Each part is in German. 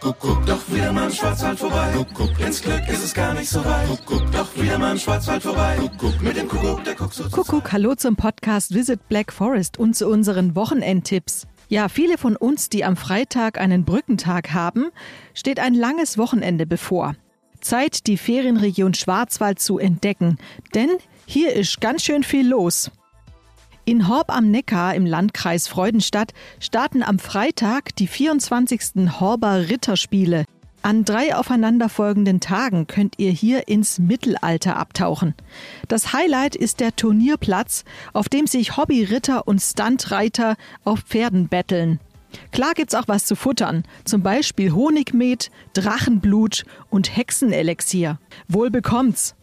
Kuckuck, doch wieder mal im Schwarzwald vorbei. Kuckuck, ins Glück ist es gar nicht so weit. Kuckuck, doch wieder mal im Schwarzwald vorbei. Kuckuck, mit dem Kuckuck, der guckt so Kuckuck, hallo zum Podcast Visit Black Forest und zu unseren Wochenendtipps. Ja, viele von uns, die am Freitag einen Brückentag haben, steht ein langes Wochenende bevor. Zeit, die Ferienregion Schwarzwald zu entdecken, denn hier ist ganz schön viel los. In Horb am Neckar im Landkreis Freudenstadt starten am Freitag die 24. Horber Ritterspiele. An drei aufeinanderfolgenden Tagen könnt ihr hier ins Mittelalter abtauchen. Das Highlight ist der Turnierplatz, auf dem sich Hobbyritter und Stuntreiter auf Pferden betteln. Klar gibt's auch was zu futtern, zum Beispiel Honigmet, Drachenblut und Hexenelixier. Wohl bekommt's.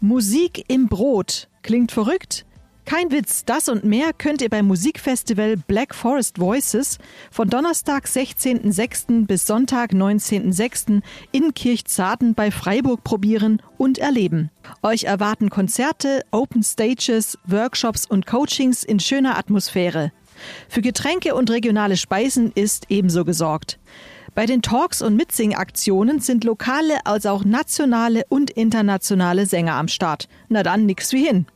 Musik im Brot. Klingt verrückt? Kein Witz, das und mehr könnt ihr beim Musikfestival Black Forest Voices von Donnerstag 16.06. bis Sonntag 19.06. in Kirchzarten bei Freiburg probieren und erleben. Euch erwarten Konzerte, Open Stages, Workshops und Coachings in schöner Atmosphäre. Für Getränke und regionale Speisen ist ebenso gesorgt. Bei den Talks und Mitsingaktionen sind lokale als auch nationale und internationale Sänger am Start. Na dann nix wie hin.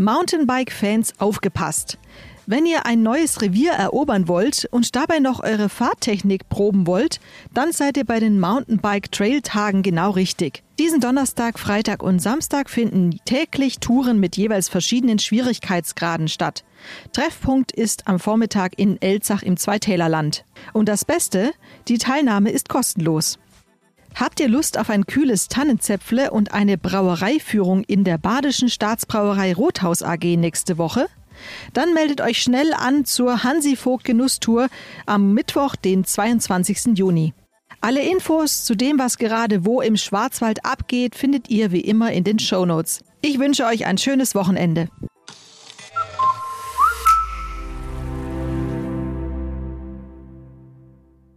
Mountainbike-Fans aufgepasst. Wenn ihr ein neues Revier erobern wollt und dabei noch eure Fahrtechnik proben wollt, dann seid ihr bei den Mountainbike Trail Tagen genau richtig. Diesen Donnerstag, Freitag und Samstag finden täglich Touren mit jeweils verschiedenen Schwierigkeitsgraden statt. Treffpunkt ist am Vormittag in Elzach im Zweitälerland. Und das Beste, die Teilnahme ist kostenlos. Habt ihr Lust auf ein kühles Tannenzäpfle und eine Brauereiführung in der Badischen Staatsbrauerei Rothaus AG nächste Woche? Dann meldet euch schnell an zur Hansi Vogt Genusstour am Mittwoch, den 22. Juni. Alle Infos zu dem, was gerade wo im Schwarzwald abgeht, findet ihr wie immer in den Show Notes. Ich wünsche euch ein schönes Wochenende.